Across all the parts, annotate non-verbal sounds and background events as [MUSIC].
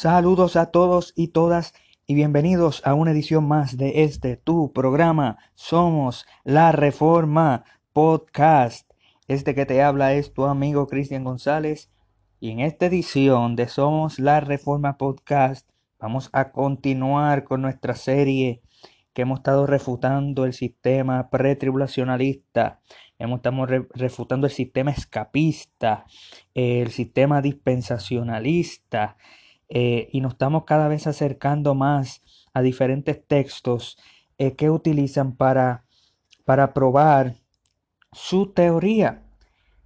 Saludos a todos y todas y bienvenidos a una edición más de este tu programa. Somos La Reforma Podcast. Este que te habla es tu amigo Cristian González y en esta edición de Somos La Reforma Podcast vamos a continuar con nuestra serie que hemos estado refutando el sistema pretribulacionalista, hemos estado refutando el sistema escapista, el sistema dispensacionalista, eh, y nos estamos cada vez acercando más a diferentes textos eh, que utilizan para, para probar su teoría.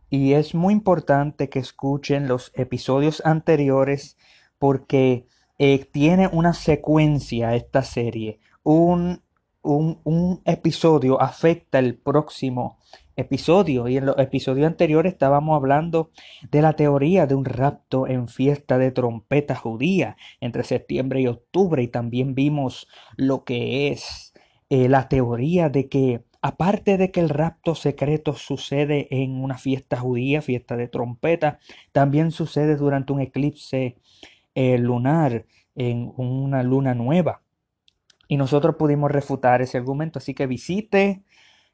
Y es muy importante que escuchen los episodios anteriores porque eh, tiene una secuencia esta serie. Un, un, un episodio afecta el próximo y en los episodios anteriores estábamos hablando de la teoría de un rapto en fiesta de trompeta judía entre septiembre y octubre y también vimos lo que es eh, la teoría de que aparte de que el rapto secreto sucede en una fiesta judía, fiesta de trompeta, también sucede durante un eclipse eh, lunar en una luna nueva. Y nosotros pudimos refutar ese argumento, así que visite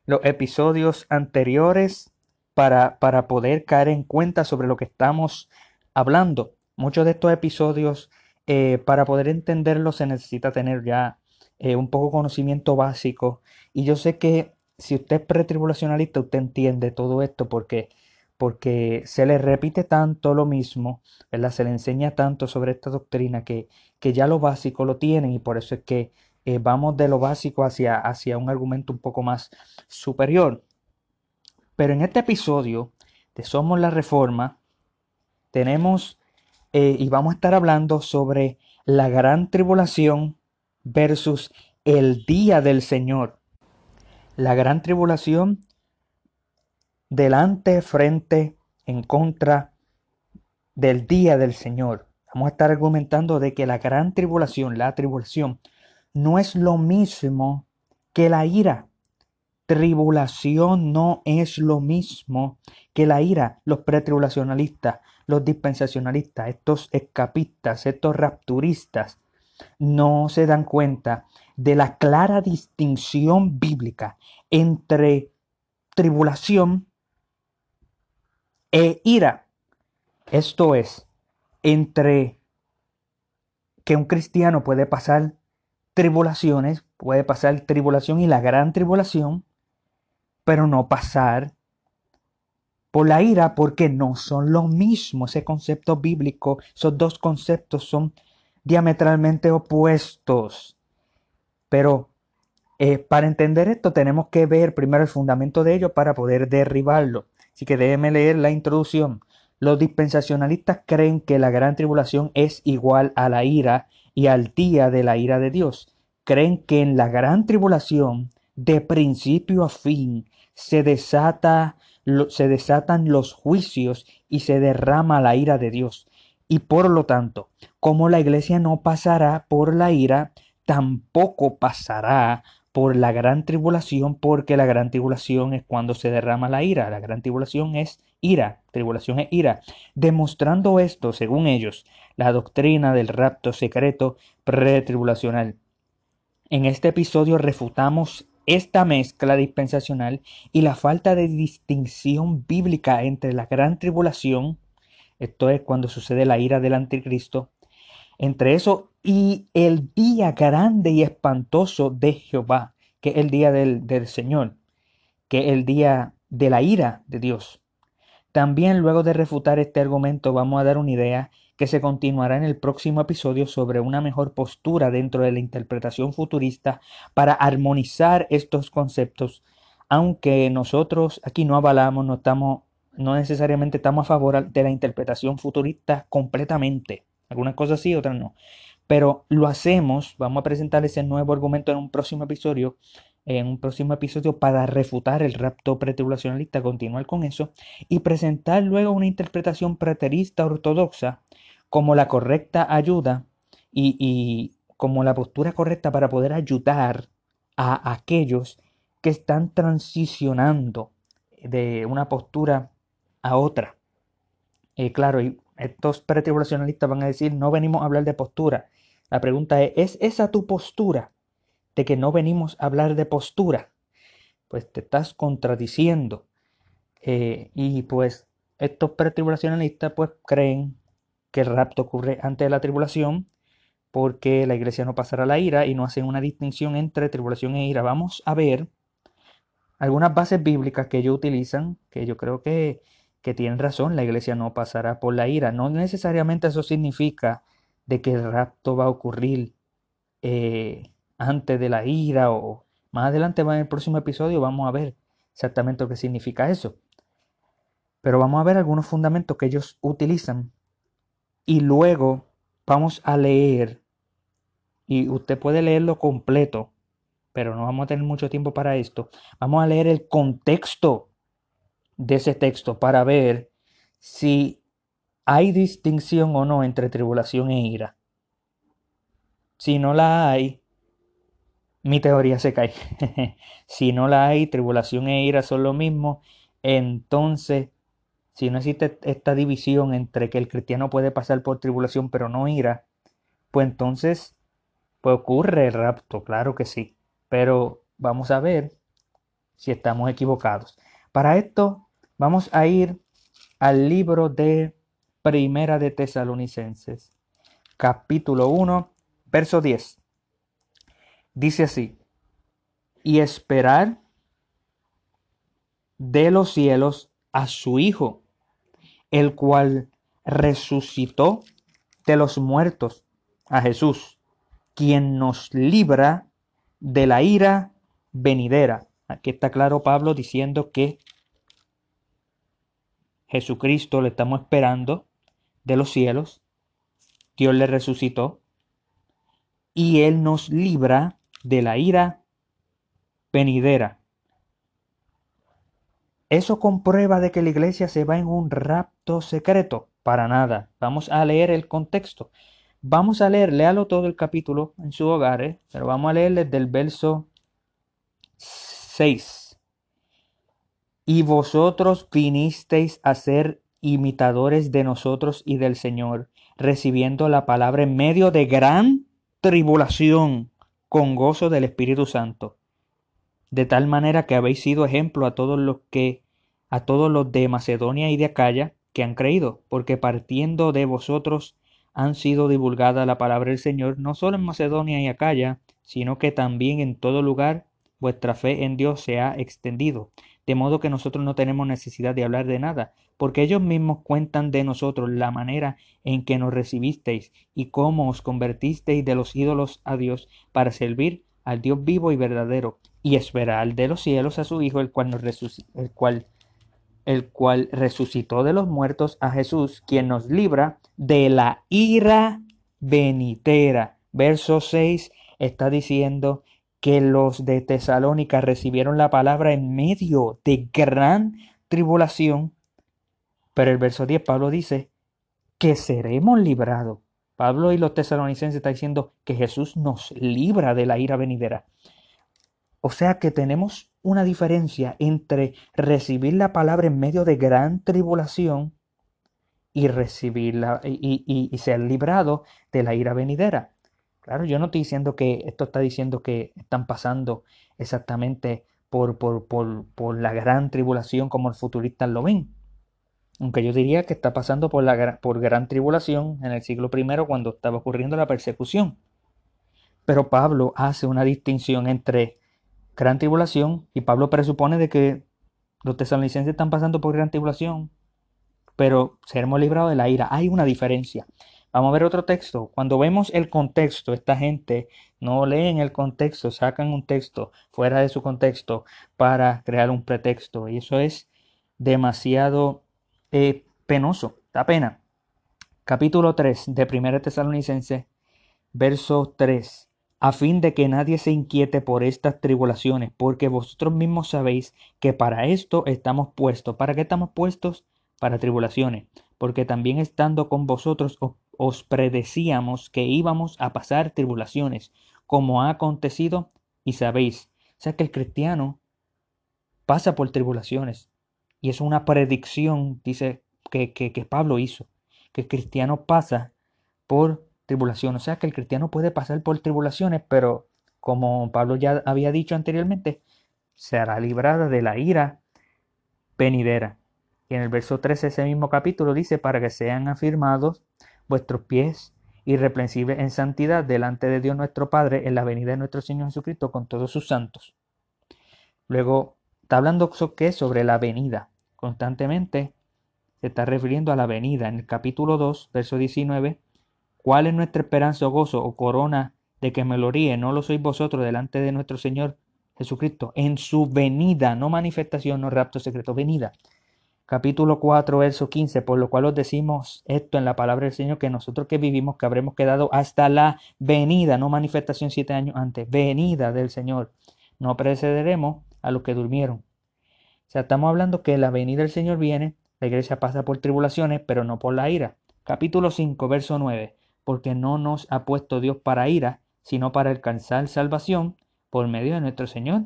los episodios anteriores para, para poder caer en cuenta sobre lo que estamos hablando. Muchos de estos episodios, eh, para poder entenderlos, se necesita tener ya eh, un poco conocimiento básico. Y yo sé que si usted es pretribulacionalista, usted entiende todo esto porque, porque se le repite tanto lo mismo, se le enseña tanto sobre esta doctrina que, que ya lo básico lo tienen y por eso es que eh, vamos de lo básico hacia, hacia un argumento un poco más superior. Pero en este episodio de Somos la Reforma, tenemos eh, y vamos a estar hablando sobre la gran tribulación versus el día del Señor. La gran tribulación delante, frente, en contra del día del Señor. Vamos a estar argumentando de que la gran tribulación, la tribulación, no es lo mismo que la ira. Tribulación no es lo mismo que la ira. Los pretribulacionalistas, los dispensacionalistas, estos escapistas, estos rapturistas, no se dan cuenta de la clara distinción bíblica entre tribulación e ira. Esto es, entre que un cristiano puede pasar tribulaciones, puede pasar tribulación y la gran tribulación, pero no pasar por la ira porque no son lo mismo. Ese concepto bíblico, esos dos conceptos son diametralmente opuestos. Pero eh, para entender esto tenemos que ver primero el fundamento de ello para poder derribarlo. Así que déjeme leer la introducción. Los dispensacionalistas creen que la gran tribulación es igual a la ira y al día de la ira de Dios. Creen que en la gran tribulación, de principio a fin, se, desata, se desatan los juicios y se derrama la ira de Dios. Y por lo tanto, como la iglesia no pasará por la ira, tampoco pasará por la gran tribulación, porque la gran tribulación es cuando se derrama la ira. La gran tribulación es ira, tribulación es ira. Demostrando esto, según ellos, la doctrina del rapto secreto pretribulacional. En este episodio refutamos esta mezcla dispensacional y la falta de distinción bíblica entre la gran tribulación, esto es cuando sucede la ira del anticristo, entre eso y el día grande y espantoso de Jehová, que es el día del, del Señor, que es el día de la ira de Dios. También luego de refutar este argumento vamos a dar una idea que se continuará en el próximo episodio sobre una mejor postura dentro de la interpretación futurista para armonizar estos conceptos, aunque nosotros aquí no avalamos, no estamos no necesariamente estamos a favor de la interpretación futurista completamente. Algunas cosas sí, otras no. Pero lo hacemos, vamos a presentar ese nuevo argumento en un próximo episodio, en un próximo episodio para refutar el rapto pretribulacionalista, continuar con eso y presentar luego una interpretación preterista ortodoxa como la correcta ayuda y, y como la postura correcta para poder ayudar a aquellos que están transicionando de una postura a otra. Eh, claro, y estos pretribulacionalistas van a decir, no venimos a hablar de postura. La pregunta es, ¿es esa tu postura? De que no venimos a hablar de postura. Pues te estás contradiciendo. Eh, y pues estos pretribulacionalistas pues creen que el rapto ocurre antes de la tribulación porque la iglesia no pasará la ira y no hacen una distinción entre tribulación e ira. Vamos a ver algunas bases bíblicas que ellos utilizan, que yo creo que, que tienen razón, la iglesia no pasará por la ira. No necesariamente eso significa de que el rapto va a ocurrir eh, antes de la ira o más adelante en el próximo episodio vamos a ver exactamente lo que significa eso. Pero vamos a ver algunos fundamentos que ellos utilizan y luego vamos a leer y usted puede leerlo completo pero no vamos a tener mucho tiempo para esto. Vamos a leer el contexto de ese texto para ver si hay distinción o no entre tribulación e ira. Si no la hay, mi teoría se cae. [LAUGHS] si no la hay, tribulación e ira son lo mismo, entonces, si no existe esta división entre que el cristiano puede pasar por tribulación pero no ira, pues entonces, pues ocurre el rapto, claro que sí pero vamos a ver si estamos equivocados. Para esto vamos a ir al libro de Primera de Tesalonicenses, capítulo 1, verso 10. Dice así, y esperar de los cielos a su Hijo, el cual resucitó de los muertos, a Jesús, quien nos libra de la ira venidera. Aquí está claro Pablo diciendo que Jesucristo le estamos esperando de los cielos. Dios le resucitó y Él nos libra de la ira venidera. ¿Eso comprueba de que la iglesia se va en un rapto secreto? Para nada. Vamos a leer el contexto. Vamos a leer, léalo todo el capítulo en su hogar, ¿eh? pero vamos a leer desde el verso 6. Y vosotros vinisteis a ser imitadores de nosotros y del Señor, recibiendo la palabra en medio de gran tribulación, con gozo del Espíritu Santo, de tal manera que habéis sido ejemplo a todos los que a todos los de Macedonia y de Acaya que han creído, porque partiendo de vosotros han sido divulgada la palabra del Señor no solo en Macedonia y Acaya, sino que también en todo lugar vuestra fe en Dios se ha extendido, de modo que nosotros no tenemos necesidad de hablar de nada, porque ellos mismos cuentan de nosotros la manera en que nos recibisteis y cómo os convertisteis de los ídolos a Dios para servir al Dios vivo y verdadero, y esperar de los cielos a su Hijo, el cual, nos el cual el cual resucitó de los muertos a Jesús, quien nos libra de la ira venitera. Verso 6 está diciendo que los de Tesalónica recibieron la palabra en medio de gran tribulación. Pero el verso 10 Pablo dice que seremos librados. Pablo y los tesalonicenses están diciendo que Jesús nos libra de la ira venidera. O sea que tenemos una diferencia entre recibir la palabra en medio de gran tribulación y recibirla y, ser librado de la ira venidera. Claro, yo no estoy diciendo que esto está diciendo que están pasando exactamente por, por, por, por la gran tribulación como los futuristas lo ven. Aunque yo diría que está pasando por, la, por gran tribulación en el siglo I cuando estaba ocurriendo la persecución. Pero Pablo hace una distinción entre gran tribulación y Pablo presupone de que los tesalonicenses están pasando por gran tribulación, pero seremos librados de la ira. Hay una diferencia. Vamos a ver otro texto. Cuando vemos el contexto, esta gente no leen el contexto, sacan un texto fuera de su contexto para crear un pretexto. Y eso es demasiado eh, penoso. Da pena. Capítulo 3 de 1 Tesalonicense, verso 3 a fin de que nadie se inquiete por estas tribulaciones, porque vosotros mismos sabéis que para esto estamos puestos. ¿Para qué estamos puestos? Para tribulaciones, porque también estando con vosotros os predecíamos que íbamos a pasar tribulaciones, como ha acontecido y sabéis. O sea que el cristiano pasa por tribulaciones. Y es una predicción, dice, que, que, que Pablo hizo. que el cristiano pasa por tribulación. O sea que el cristiano puede pasar por tribulaciones, pero como Pablo ya había dicho anteriormente, será librada de la ira venidera. Y en el verso 13 de ese mismo capítulo dice, para que sean afirmados vuestros pies irreprensibles en santidad delante de Dios nuestro Padre en la venida de nuestro Señor Jesucristo con todos sus santos. Luego, está hablando ¿qué? sobre la venida. Constantemente se está refiriendo a la venida. En el capítulo 2, verso 19, ¿cuál es nuestra esperanza o gozo o corona de que me lo ríe? No lo sois vosotros delante de nuestro Señor Jesucristo, en su venida, no manifestación, no rapto secreto, venida. Capítulo 4, verso 15, por lo cual os decimos esto en la palabra del Señor, que nosotros que vivimos, que habremos quedado hasta la venida, no manifestación siete años antes, venida del Señor. No precederemos a los que durmieron. O sea, estamos hablando que la venida del Señor viene, la iglesia pasa por tribulaciones, pero no por la ira. Capítulo 5, verso 9, porque no nos ha puesto Dios para ira, sino para alcanzar salvación por medio de nuestro Señor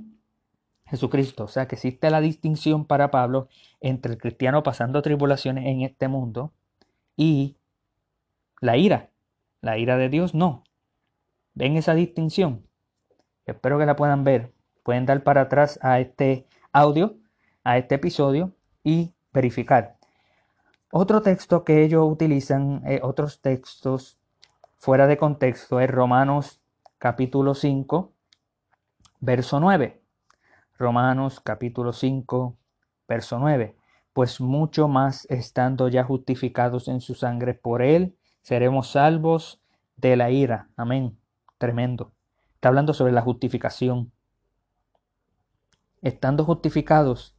Jesucristo. O sea que existe la distinción para Pablo entre el cristiano pasando tribulaciones en este mundo y la ira. La ira de Dios no. ¿Ven esa distinción? Espero que la puedan ver. Pueden dar para atrás a este audio, a este episodio y verificar. Otro texto que ellos utilizan, eh, otros textos fuera de contexto, es Romanos capítulo 5, verso 9. Romanos capítulo 5, verso 9. Pues mucho más estando ya justificados en su sangre por él, seremos salvos de la ira. Amén. Tremendo. Está hablando sobre la justificación. Estando justificados,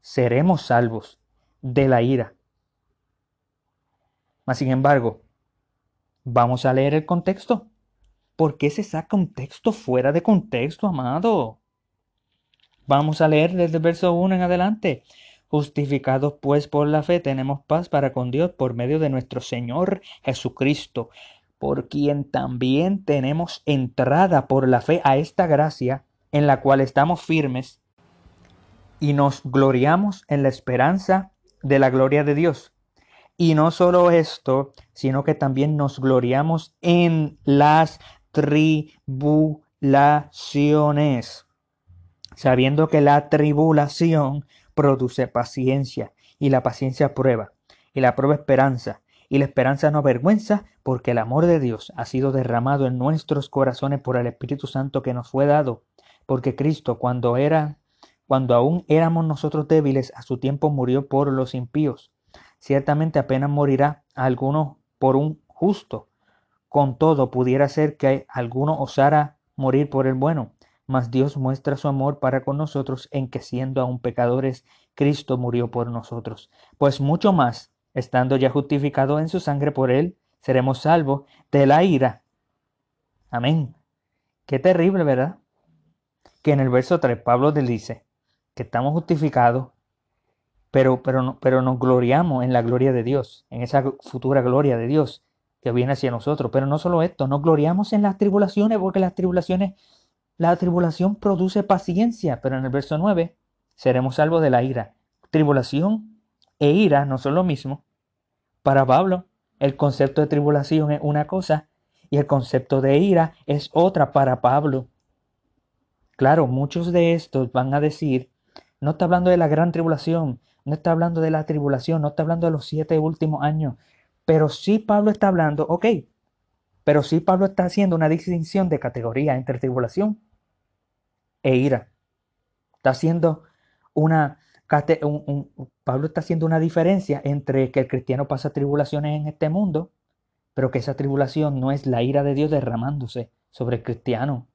seremos salvos de la ira. Mas, sin embargo, vamos a leer el contexto. ¿Por qué se saca un texto fuera de contexto, amado? Vamos a leer desde el verso 1 en adelante. Justificados pues por la fe tenemos paz para con Dios por medio de nuestro Señor Jesucristo, por quien también tenemos entrada por la fe a esta gracia en la cual estamos firmes y nos gloriamos en la esperanza de la gloria de Dios. Y no solo esto, sino que también nos gloriamos en las tribulaciones, sabiendo que la tribulación produce paciencia, y la paciencia prueba, y la prueba esperanza, y la esperanza no avergüenza, porque el amor de Dios ha sido derramado en nuestros corazones por el Espíritu Santo que nos fue dado, porque Cristo cuando era cuando aún éramos nosotros débiles, a su tiempo murió por los impíos. Ciertamente apenas morirá alguno por un justo, con todo, pudiera ser que alguno osara morir por el bueno, mas Dios muestra su amor para con nosotros en que siendo aún pecadores, Cristo murió por nosotros. Pues mucho más, estando ya justificado en su sangre por él, seremos salvos de la ira. Amén. Qué terrible, ¿verdad? Que en el verso 3 Pablo le dice que estamos justificados, pero, pero, pero nos gloriamos en la gloria de Dios, en esa futura gloria de Dios que viene hacia nosotros. Pero no solo esto, nos gloriamos en las tribulaciones porque las tribulaciones, la tribulación produce paciencia, pero en el verso 9 seremos salvos de la ira. Tribulación e ira no son lo mismo. Para Pablo, el concepto de tribulación es una cosa y el concepto de ira es otra para Pablo. Claro, muchos de estos van a decir, no está hablando de la gran tribulación, no está hablando de la tribulación, no está hablando de los siete últimos años, pero sí Pablo está hablando, ok, pero sí Pablo está haciendo una distinción de categoría entre tribulación e ira. Está haciendo una, Pablo está haciendo una diferencia entre que el cristiano pasa tribulaciones en este mundo, pero que esa tribulación no es la ira de Dios derramándose sobre el cristiano.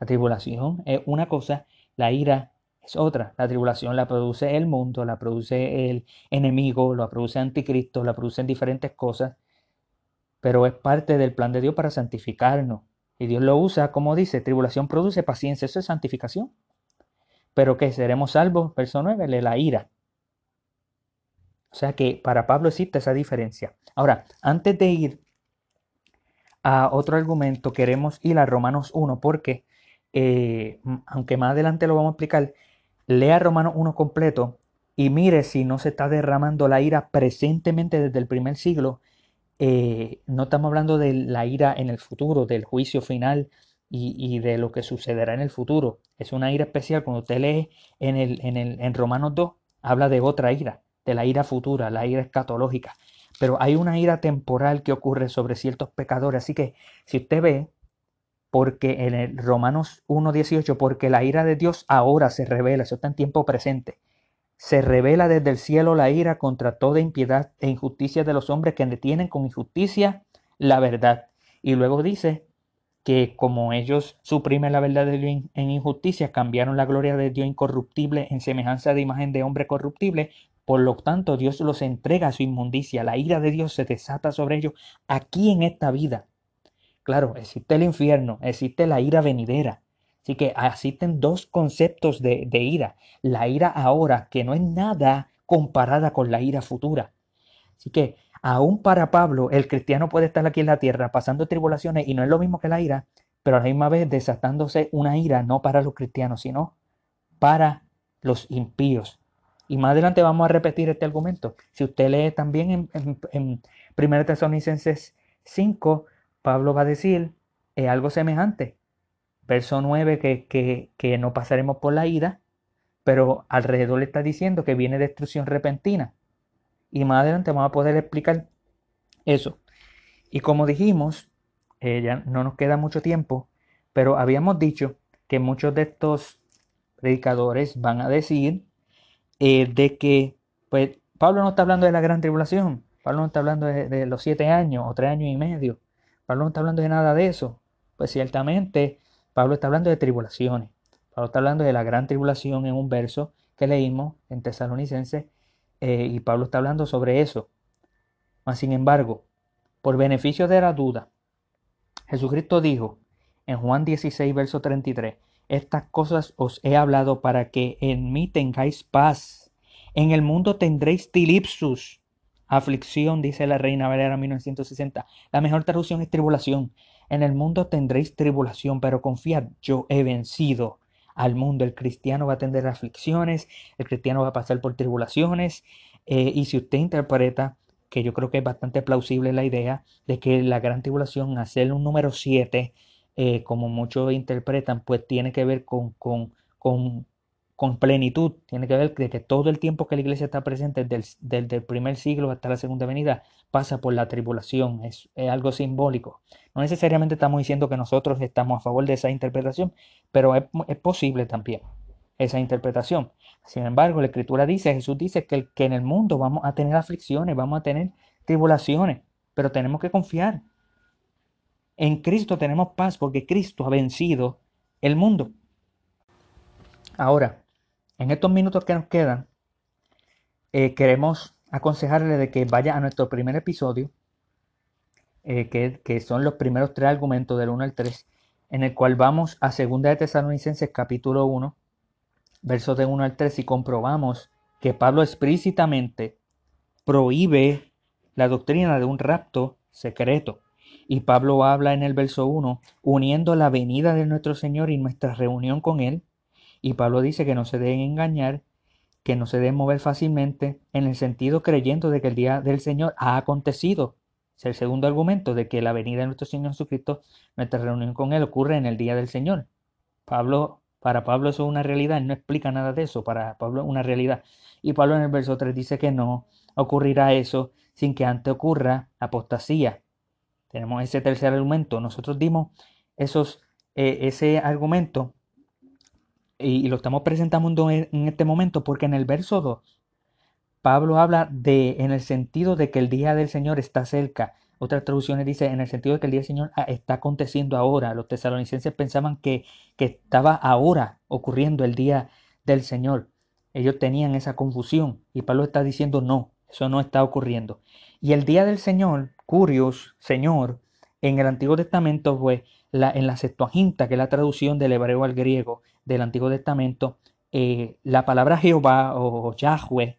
La tribulación es una cosa, la ira es otra. La tribulación la produce el mundo, la produce el enemigo, la produce anticristo, la producen diferentes cosas, pero es parte del plan de Dios para santificarnos. Y Dios lo usa, como dice, tribulación produce paciencia, eso es santificación. Pero que seremos salvos, verso 9, la ira. O sea que para Pablo existe esa diferencia. Ahora, antes de ir a otro argumento, queremos ir a Romanos 1, porque, eh, aunque más adelante lo vamos a explicar, Lea Romanos 1 completo y mire si no se está derramando la ira presentemente desde el primer siglo. Eh, no estamos hablando de la ira en el futuro, del juicio final y, de lo que sucederá en el futuro. Es una ira especial. Cuando usted lee en, el, en, el, en Romanos 2, habla de otra ira, de la ira futura, la ira escatológica. Pero hay una ira temporal que ocurre sobre ciertos pecadores. Así que si usted ve, porque en el Romanos 1.18, porque la ira de Dios ahora se revela, eso está en tiempo presente. Se revela desde el cielo la ira contra toda impiedad e injusticia de los hombres que detienen con injusticia la verdad. Y luego dice, que como ellos suprimen la verdad en injusticia, cambiaron la gloria de Dios incorruptible en semejanza de imagen de hombre corruptible, por lo tanto Dios los entrega a su inmundicia, la ira de Dios se desata sobre ellos aquí en esta vida. Claro, existe el infierno, existe la ira venidera. Así que existen dos conceptos de, ira. La ira ahora, que no es nada comparada con la ira futura. Así que Aún para Pablo, el cristiano puede estar aquí en la tierra pasando tribulaciones y no es lo mismo que la ira, pero a la misma vez desatándose una ira no para los cristianos, sino para los impíos. Y más adelante vamos a repetir este argumento. Si usted lee también en, en, 1 Tesalonicenses 5, Pablo va a decir algo semejante. Verso 9, que, que, no pasaremos por la ira, pero alrededor le está diciendo que viene destrucción repentina. Y más adelante vamos a poder explicar eso. Y como dijimos, eh, ya no nos queda mucho tiempo, pero habíamos dicho que muchos de estos predicadores van a decir eh, de que, pues, Pablo no está hablando de la gran tribulación, Pablo no está hablando de, los siete años o tres años y medio, Pablo no está hablando de nada de eso. Pues ciertamente Pablo está hablando de tribulaciones, Pablo está hablando de la gran tribulación en un verso que leímos en Tesalonicenses eh, y Pablo está hablando sobre eso. Mas, sin embargo, por beneficio de la duda, Jesucristo dijo en Juan 16, verso 33, estas cosas os he hablado para que en mí tengáis paz. En el mundo tendréis tilipsus, aflicción, dice la Reina Valera 1960. La mejor traducción es tribulación. En el mundo tendréis tribulación, pero confiad, yo he vencido al mundo. El cristiano va a tener aflicciones, el cristiano va a pasar por tribulaciones. Eh, y si usted interpreta, que yo creo que es bastante plausible la idea de que la gran tribulación, hacer un número 7, eh, como muchos interpretan, pues tiene que ver con, con, con con plenitud. Tiene que ver de que todo el tiempo que la iglesia está presente, desde el, primer siglo hasta la segunda venida, pasa por la tribulación. Es, algo simbólico. No necesariamente estamos diciendo que nosotros estamos a favor de esa interpretación, pero es, posible también esa interpretación. Sin embargo, la escritura dice, Jesús dice que, que en el mundo vamos a tener aflicciones, vamos a tener tribulaciones, pero tenemos que confiar. En Cristo tenemos paz porque Cristo ha vencido el mundo. Ahora, en estos minutos que nos quedan, eh, queremos aconsejarle de que vaya a nuestro primer episodio, eh, que, son los primeros tres argumentos del 1 al 3, en el cual vamos a 2 de Tesalonicenses capítulo 1, versos de 1 al 3, y comprobamos que Pablo explícitamente prohíbe la doctrina de un rapto secreto. Y Pablo habla en el verso 1, uniendo la venida de nuestro Señor y nuestra reunión con Él y Pablo dice que no se deben engañar, que no se deben mover fácilmente, en el sentido creyendo de que el día del Señor ha acontecido. Es el segundo argumento de que la venida de nuestro Señor Jesucristo, nuestra reunión con Él, ocurre en el día del Señor. Pablo, para Pablo eso es una realidad, él no explica nada de eso, para Pablo es una realidad. Y Pablo en el verso 3 dice que no ocurrirá eso sin que antes ocurra apostasía. Tenemos ese tercer argumento. Nosotros dimos esos, eh, ese argumento y, lo estamos presentando en este momento porque en el verso 2 Pablo habla de en el sentido de que el día del Señor está cerca. Otras traducciones dice en el sentido de que el día del Señor ah, está aconteciendo ahora. Los tesalonicenses pensaban que, que estaba ahora ocurriendo el día del Señor. Ellos tenían esa confusión y Pablo está diciendo no, eso no está ocurriendo. Y el día del Señor, Curios, Señor, en el Antiguo Testamento fue la, en la Septuaginta, que es la traducción del hebreo al griego del Antiguo Testamento, eh, la palabra Jehová o Yahweh,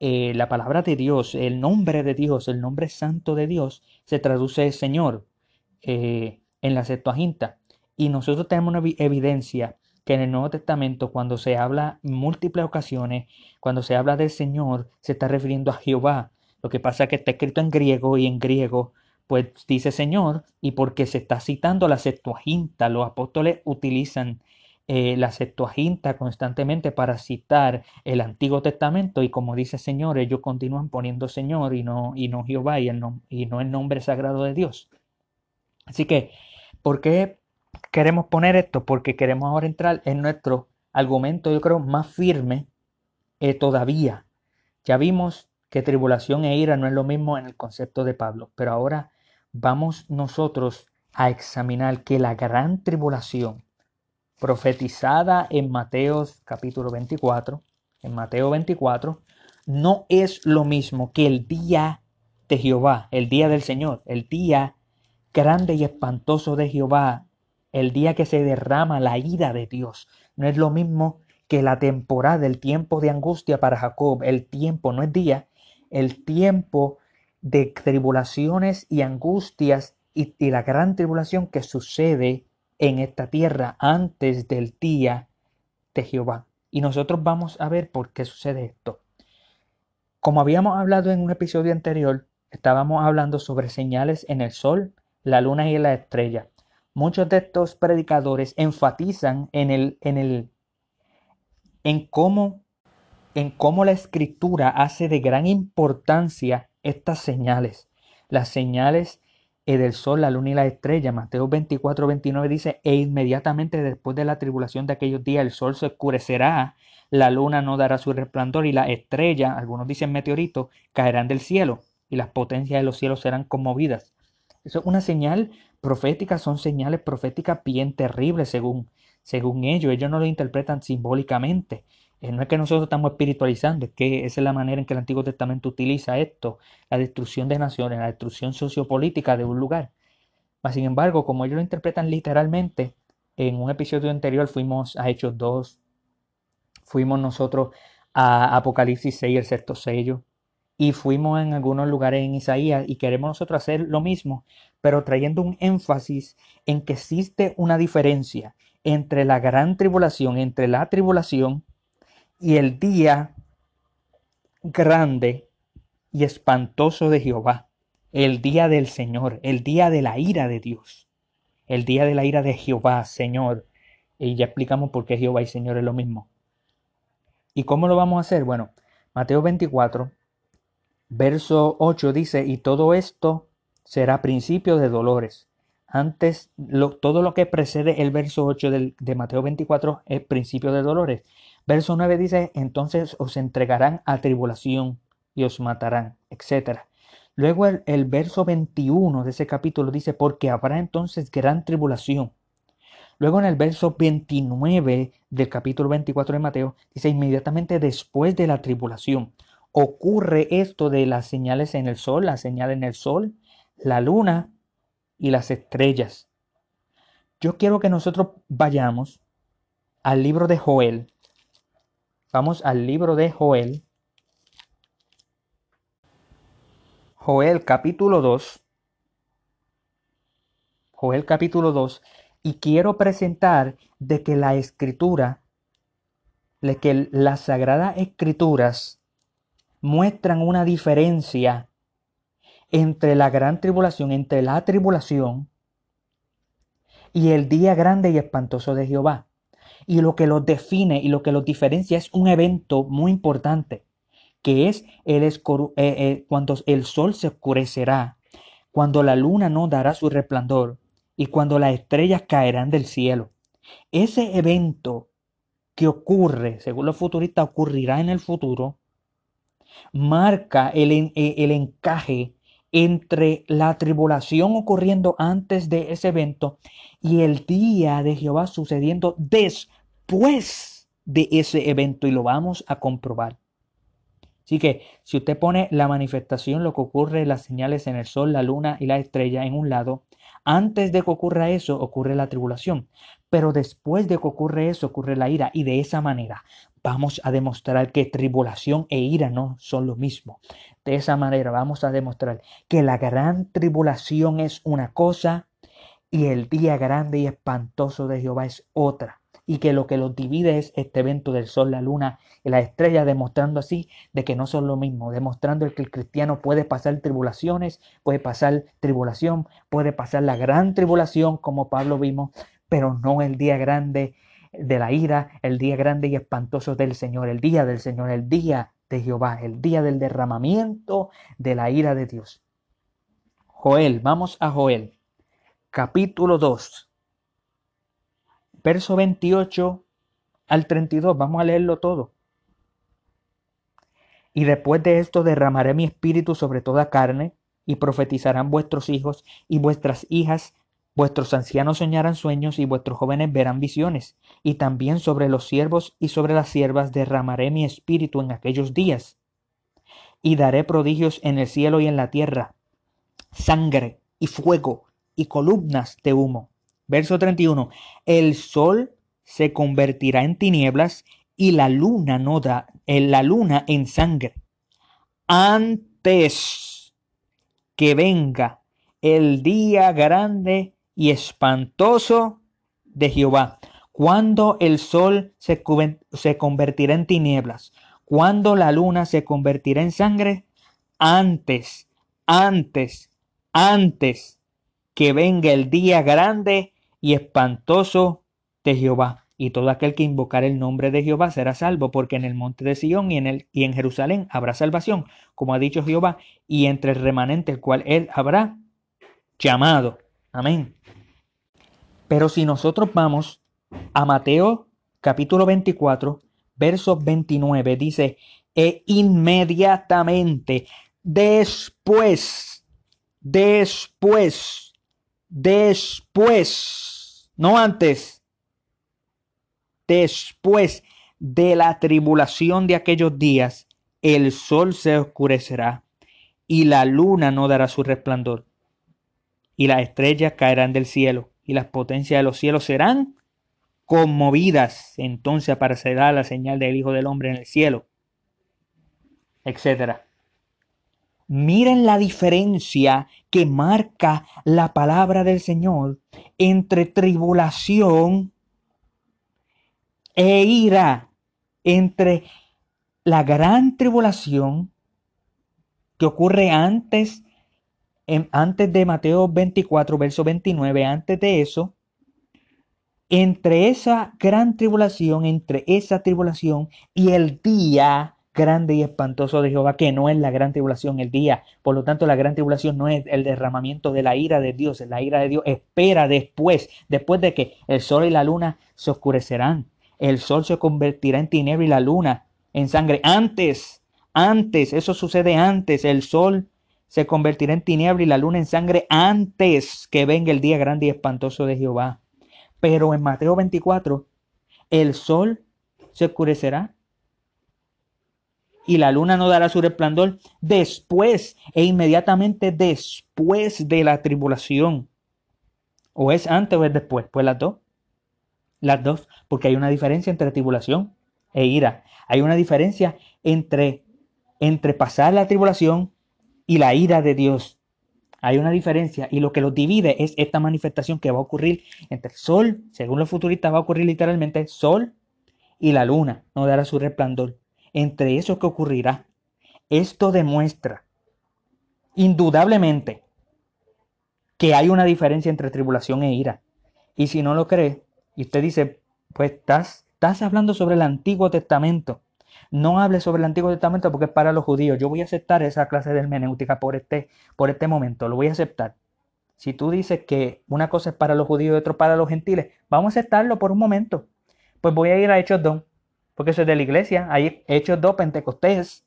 eh, la palabra de Dios, el nombre de Dios, el nombre santo de Dios, se traduce Señor eh, en la Septuaginta. Y nosotros tenemos una evidencia que en el Nuevo Testamento, cuando se habla en múltiples ocasiones, cuando se habla del Señor, se está refiriendo a Jehová. Lo que pasa es que está escrito en griego y en griego, pues dice Señor, y porque se está citando la Septuaginta, los apóstoles utilizan eh, la Septuaginta constantemente para citar el Antiguo Testamento y como dice Señor, ellos continúan poniendo Señor y no, y no Jehová y, y no el nombre sagrado de Dios. Así que, ¿por qué queremos poner esto? Porque queremos ahora entrar en nuestro argumento, yo creo, más firme eh, todavía. Ya vimos que tribulación e ira no es lo mismo en el concepto de Pablo, pero ahora vamos nosotros a examinar que la gran tribulación profetizada en Mateo capítulo 24, en Mateo 24, no es lo mismo que el día de Jehová, el día del Señor, el día grande y espantoso de Jehová, el día que se derrama la ira de Dios. No es lo mismo que la temporada, el tiempo de angustia para Jacob, el tiempo, no es día, el tiempo de tribulaciones y angustias y, y la gran tribulación que sucede en esta tierra antes del día de Jehová. Y nosotros vamos a ver por qué sucede esto. Como habíamos hablado en un episodio anterior, estábamos hablando sobre señales en el sol, la luna y la estrella. Muchos de estos predicadores enfatizan en el, en el, en cómo, en cómo la escritura hace de gran importancia estas señales. Las señales del sol, la luna y la estrella. Mateo 24, 29 dice, e inmediatamente después de la tribulación de aquellos días el sol se oscurecerá, la luna no dará su resplandor y la estrella, algunos dicen meteorito, caerán del cielo y las potencias de los cielos serán conmovidas. Eso es una señal profética, son señales proféticas bien terribles según, según ellos. Ellos no lo interpretan simbólicamente. Eh, no es que nosotros estamos espiritualizando, es que esa es la manera en que el Antiguo Testamento utiliza esto, la destrucción de naciones, la destrucción sociopolítica de un lugar. sin embargo, como ellos lo interpretan literalmente, en un episodio anterior fuimos a Hechos 2, fuimos nosotros a Apocalipsis 6, el sexto sello, y fuimos en algunos lugares en Isaías y queremos nosotros hacer lo mismo, pero trayendo un énfasis en que existe una diferencia entre la gran tribulación, entre la tribulación y el día grande y espantoso de Jehová, el día del Señor, el día de la ira de Dios, el día de la ira de Jehová, Señor. Y ya explicamos por qué Jehová y Señor es lo mismo. ¿Y cómo lo vamos a hacer? Bueno, Mateo 24, verso 8 dice, y todo esto será principio de dolores. Antes, todo lo que precede el verso 8 de Mateo 24 es principio de dolores. Verso 9 dice, entonces os entregarán a tribulación y os matarán, etc. Luego el, el verso 21 de ese capítulo dice, porque habrá entonces gran tribulación. Luego en el verso 29 del capítulo 24 de Mateo dice, inmediatamente después de la tribulación ocurre esto de las señales en el sol, la señal en el sol, la luna y las estrellas. Yo quiero que nosotros vayamos al libro de Joel, Vamos al libro de Joel. Joel capítulo 2. Joel capítulo 2. Y quiero presentar de que la escritura, de que las sagradas escrituras muestran una diferencia entre la gran tribulación, entre la tribulación y el día grande y espantoso de Jehová y lo que los define y lo que los diferencia es un evento muy importante, que es el eh, eh, cuando el sol se oscurecerá, cuando la luna no dará su resplandor y cuando las estrellas caerán del cielo. Ese evento que ocurre, según los futuristas, ocurrirá en el futuro, marca el, eh, el encaje entre la tribulación ocurriendo antes de ese evento y el día de Jehová sucediendo después de ese evento y lo vamos a comprobar. Así que si usted pone la manifestación, lo que ocurre, las señales en el sol, la luna y la estrella en un lado, antes de que ocurra eso ocurre la tribulación, pero después de que ocurre eso ocurre la ira y de esa manera vamos a demostrar que tribulación e ira no son lo mismo. De esa manera vamos a demostrar que la gran tribulación es una cosa y el día grande y espantoso de Jehová es otra. y que lo que los divide es este evento del sol, la luna y las estrellas, demostrando así de que no son lo mismo, demostrando que el cristiano puede pasar tribulaciones, puede pasar tribulación, puede pasar la gran tribulación, como Pablo vimos, pero no el día grande de la ira, el día grande y espantoso del Señor, el día del Señor, el día de Jehová, el día del derramamiento de la ira de Dios. Joel, vamos a Joel, capítulo 2, verso 28 al 32, vamos a leerlo todo. Y después de esto derramaré mi espíritu sobre toda carne, y profetizarán vuestros hijos y vuestras hijas, vuestros ancianos soñarán sueños y vuestros jóvenes verán visiones, y también sobre los siervos y sobre las siervas derramaré mi espíritu en aquellos días. Y daré prodigios en el cielo y en la tierra, sangre y fuego y columnas de humo. Verso 31. El sol se convertirá en tinieblas y la luna no da, en la luna en sangre. Antes que venga el día grande y espantoso de Jehová, cuando el sol se, se convertirá en tinieblas, cuando la luna se convertirá en sangre, antes, antes, antes que venga el día grande y espantoso de Jehová. Y todo aquel que invocar el nombre de Jehová será salvo, porque en el monte de Sión y en, el, y en Jerusalén habrá salvación, como ha dicho Jehová, y entre el remanente el cual él habrá llamado. Amén. Pero si nosotros vamos a Mateo capítulo 24, verso 29, dice, e inmediatamente después, después, después, no antes, después de la tribulación de aquellos días, el sol se oscurecerá y la luna no dará su resplandor y las estrellas caerán del cielo y las potencias de los cielos serán conmovidas. Entonces aparecerá la señal del Hijo del Hombre en el cielo, etcétera. Miren la diferencia que marca la palabra del Señor entre tribulación e ira, entre la gran tribulación que ocurre antes, antes de Mateo 24, verso 29, antes de eso, entre esa gran tribulación, entre esa tribulación y el día grande y espantoso de Jehová, que no es la gran tribulación el día. Por lo tanto, la gran tribulación no es el derramamiento de la ira de Dios. La ira de Dios espera después, después de que el sol y la luna se oscurecerán. El sol se convertirá en tiniebla y la luna en sangre. Antes, antes, eso sucede antes. El sol se convertirá en tiniebla y la luna en sangre antes que venga el día grande y espantoso de Jehová. Pero en Mateo 24, el sol se oscurecerá y la luna no dará su resplandor después e inmediatamente después de la tribulación. O es antes o es después. Pues las dos. Las dos. Porque hay una diferencia entre tribulación e ira. Hay una diferencia entre, entre pasar la tribulación y la ira de Dios. Hay una diferencia y lo que los divide es esta manifestación que va a ocurrir entre el sol, según los futuristas va a ocurrir literalmente sol y la luna no dará su resplandor entre eso que ocurrirá. Esto demuestra indudablemente que hay una diferencia entre tribulación e ira. Y si no lo cree, y usted dice, pues estás, estás hablando sobre el Antiguo Testamento. No hable sobre el Antiguo Testamento porque es para los judíos. Yo voy a aceptar esa clase de hermenéutica por este, por este momento. Lo voy a aceptar. Si tú dices que una cosa es para los judíos y otra para los gentiles, vamos a aceptarlo por un momento. Pues voy a ir a Hechos 2 porque eso es de la iglesia. Hay hechos dos pentecostés.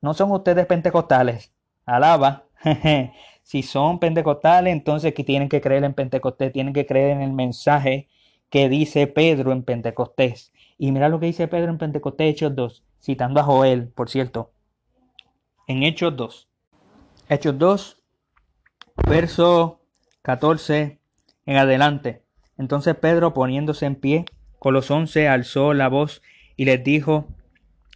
No son ustedes pentecostales. Alaba. [LAUGHS] si son pentecostales, entonces que tienen que creer en Pentecostés, tienen que creer en el mensaje que dice Pedro en Pentecostés. Y mira lo que dice Pedro en Pentecostés, Hechos 2, citando a Joel, por cierto. En Hechos 2. Hechos 2, verso 14 en adelante. Entonces Pedro, poniéndose en pie, con los once, alzó la voz y les dijo,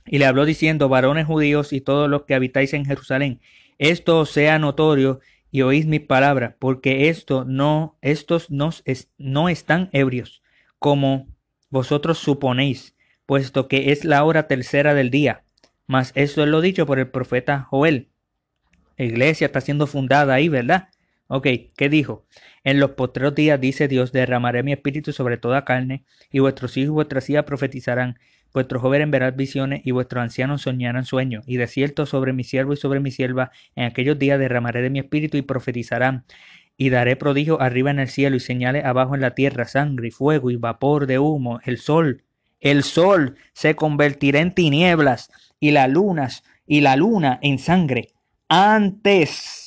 y le habló diciendo, varones judíos y todos los que habitáis en Jerusalén, esto sea notorio y oís mis palabras, porque esto no, estos no, no están ebrios, como vosotros suponéis, puesto que es la hora tercera del día. Mas eso es lo dicho por el profeta Joel. La iglesia está siendo fundada ahí, ¿verdad? Ok, ¿qué dijo? En los postreros días, dice Dios, derramaré mi espíritu sobre toda carne, y vuestros hijos y vuestras hijas profetizarán, vuestros jóvenes verán visiones, y vuestros ancianos soñarán sueños, y de cierto sobre mi siervo y sobre mi sierva, en aquellos días derramaré de mi espíritu y profetizarán, y daré prodigio arriba en el cielo y señales abajo en la tierra, sangre y fuego y vapor de humo, el sol, el sol se convertirá en tinieblas, y las lunas, y la luna en sangre, antes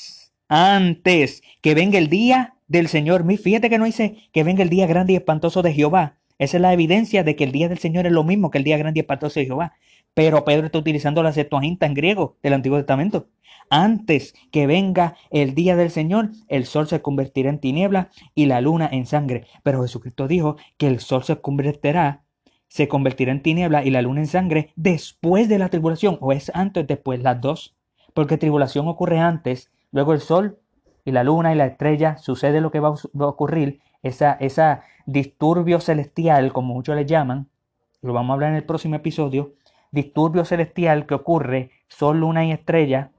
antes que venga el día del Señor. Fíjate que no dice que venga el día grande y espantoso de Jehová. Esa es la evidencia de que el día del Señor es lo mismo que el día grande y espantoso de Jehová. Pero Pedro está utilizando la Septuaginta en griego del Antiguo Testamento. Antes que venga el día del Señor, el sol se convertirá en tiniebla y la luna en sangre. Pero Jesucristo dijo que el sol se convertirá, se convertirá en tiniebla y la luna en sangre después de la tribulación. O es antes, después, las dos. Porque tribulación ocurre antes Luego el sol y la luna y la estrella sucede lo que va a ocurrir, esa, esa disturbio celestial, como muchos le llaman, lo vamos a hablar en el próximo episodio, disturbio celestial que ocurre, sol, luna y estrella,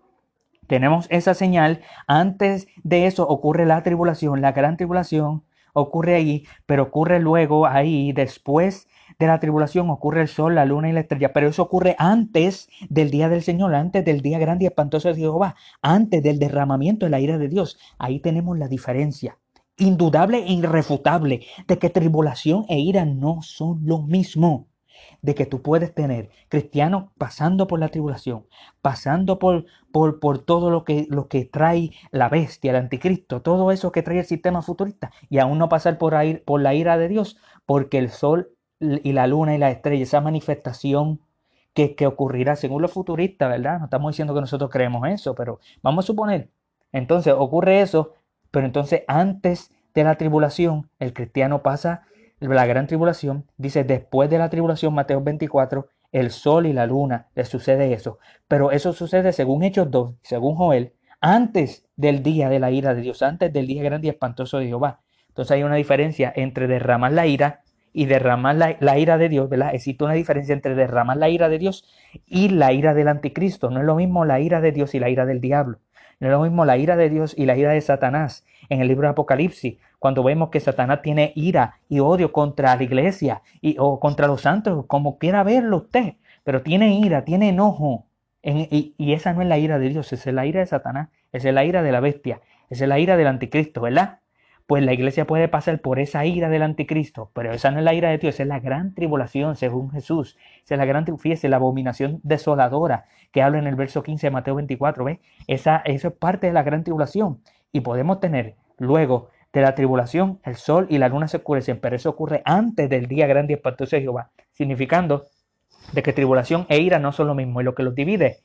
tenemos esa señal, antes de eso ocurre la tribulación, la gran tribulación ocurre ahí, pero ocurre luego ahí, después de la tribulación ocurre el sol, la luna y la estrella, pero eso ocurre antes del día del Señor, antes del día grande y espantoso de Jehová, antes del derramamiento de la ira de Dios. Ahí tenemos la diferencia indudable e irrefutable de que tribulación e ira no son lo mismo. De que tú puedes tener cristianos pasando por la tribulación, pasando por, por, por todo lo que, lo que trae la bestia, el anticristo, todo eso que trae el sistema futurista, y aún no pasar por, ahí, por la ira de Dios, porque el sol y la luna y la estrella, esa manifestación que, que ocurrirá según los futuristas, ¿verdad? No estamos diciendo que nosotros creemos eso, pero vamos a suponer, entonces ocurre eso, pero entonces antes de la tribulación, el cristiano pasa la gran tribulación, dice después de la tribulación, Mateo 24, el sol y la luna, le sucede eso. Pero eso sucede según Hechos 2, según Joel, antes del día de la ira de Dios, antes del día grande y espantoso de Jehová. Entonces hay una diferencia entre derramar la ira y derramar la, ira de Dios, ¿verdad? Existe una diferencia entre derramar la ira de Dios y la ira del anticristo. No es lo mismo la ira de Dios y la ira del diablo. No es lo mismo la ira de Dios y la ira de Satanás. En el libro de Apocalipsis, cuando vemos que Satanás tiene ira y odio contra la iglesia y, o contra los santos, como quiera verlo usted, pero tiene ira, tiene enojo. y, y, esa no es la ira de Dios, esa es la ira de Satanás, esa es la ira de la bestia, esa es la ira del anticristo, ¿verdad? Pues la iglesia puede pasar por esa ira del anticristo, pero esa no es la ira de Dios, esa es la gran tribulación según Jesús, esa es la gran, fíjese, la abominación desoladora que habla en el verso 15 de Mateo 24, ¿ves? Esa, eso es parte de la gran tribulación. Y podemos tener luego de la tribulación el sol y la luna se oscurecen, pero eso ocurre antes del día grande y espantoso de Jehová, significando de que tribulación e ira no son lo mismo y lo que los divide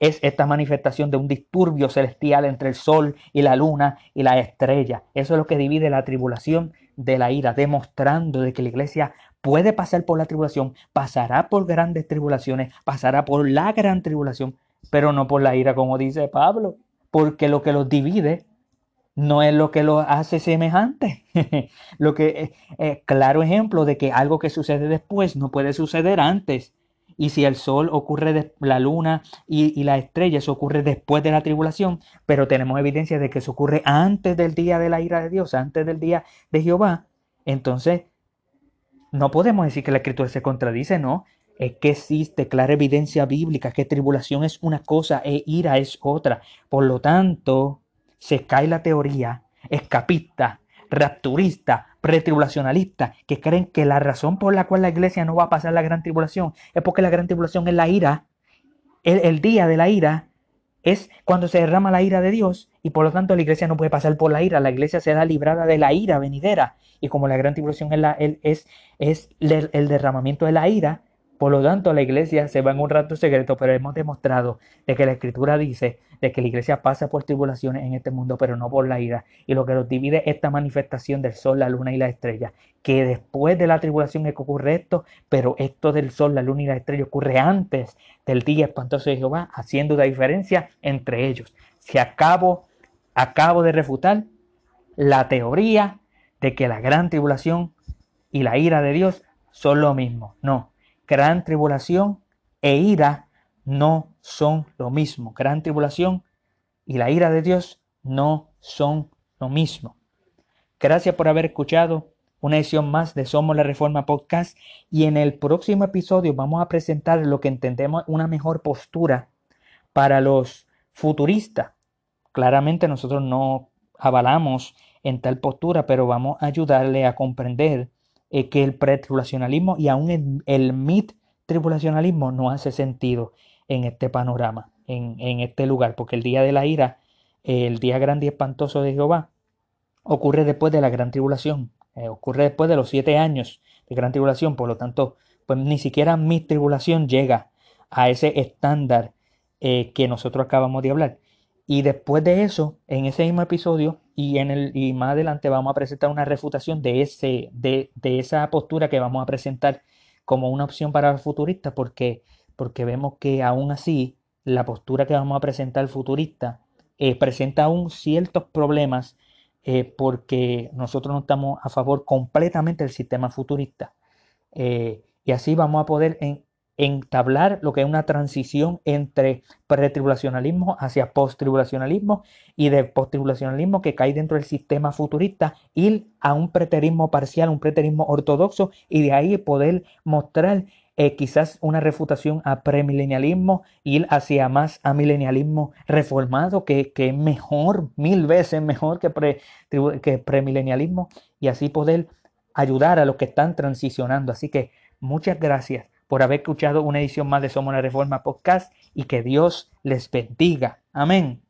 es esta manifestación de un disturbio celestial entre el sol y la luna y la estrella. Eso es lo que divide la tribulación de la ira, demostrando de que la iglesia puede pasar por la tribulación, pasará por grandes tribulaciones, pasará por la gran tribulación, pero no por la ira, como dice Pablo, porque lo que los divide no es lo que los hace semejantes. [LAUGHS] lo que es eh, eh, claro ejemplo de que algo que sucede después no puede suceder antes. Y si el sol ocurre, la luna y, la estrella, eso ocurre después de la tribulación, pero tenemos evidencia de que eso ocurre antes del día de la ira de Dios, antes del día de Jehová, entonces no podemos decir que la escritura se contradice, no. Es que existe clara evidencia bíblica que tribulación es una cosa e ira es otra. Por lo tanto, se cae la teoría escapista, rapturista, pretribulacionalistas que creen que la razón por la cual la iglesia no va a pasar la gran tribulación es porque la gran tribulación es la ira, el, el día de la ira es cuando se derrama la ira de Dios y por lo tanto la iglesia no puede pasar por la ira, la iglesia será librada de la ira venidera. Y como la gran tribulación es, la, es, es el derramamiento de la ira, por lo tanto, la iglesia se va en un rato secreto, pero hemos demostrado de que la escritura dice de que la iglesia pasa por tribulaciones en este mundo, pero no por la ira. Y lo que nos divide esta manifestación del sol, la luna y la estrella, que después de la tribulación es que ocurre esto, pero esto del sol, la luna y la estrella ocurre antes del día espantoso de Jehová, haciendo la diferencia entre ellos. Si acabo, acabo de refutar la teoría de que la gran tribulación y la ira de Dios son lo mismo. No, gran tribulación e ira no son lo mismo. Gran tribulación y la ira de Dios no son lo mismo. Gracias por haber escuchado una edición más de Somos la Reforma Podcast y en el próximo episodio vamos a presentar lo que entendemos una mejor postura para los futuristas. Claramente nosotros no avalamos en tal postura, pero vamos a ayudarle a comprender eh, que el pretribulacionalismo y aún el, el mid-tribulacionalismo no hace sentido en este panorama, en, en, este lugar, porque el día de la ira, el día grande y espantoso de Jehová, ocurre después de la gran tribulación, eh, ocurre después de los siete años de gran tribulación, por lo tanto, pues ni siquiera mi tribulación llega a ese estándar eh, que nosotros acabamos de hablar. Y después de eso, en ese mismo episodio y, en el, y más adelante vamos a presentar una refutación de, ese, de, de esa postura que vamos a presentar como una opción para los futuristas, porque, porque vemos que aún así la postura que vamos a presentar futurista eh, presenta aún ciertos problemas eh, porque nosotros no estamos a favor completamente del sistema futurista. Eh, y así vamos a poder entablar lo que es una transición entre pretribulacionalismo hacia posttribulacionalismo y de posttribulacionalismo que cae dentro del sistema futurista, ir a un preterismo parcial, un preterismo ortodoxo y de ahí poder mostrar eh, quizás una refutación a premilenialismo, ir hacia más a milenialismo reformado, que, que es mejor, mil veces mejor que, pre, que premilenialismo, y así poder ayudar a los que están transicionando. Así que muchas gracias por haber escuchado una edición más de Somos la Reforma Podcast y que Dios les bendiga. Amén.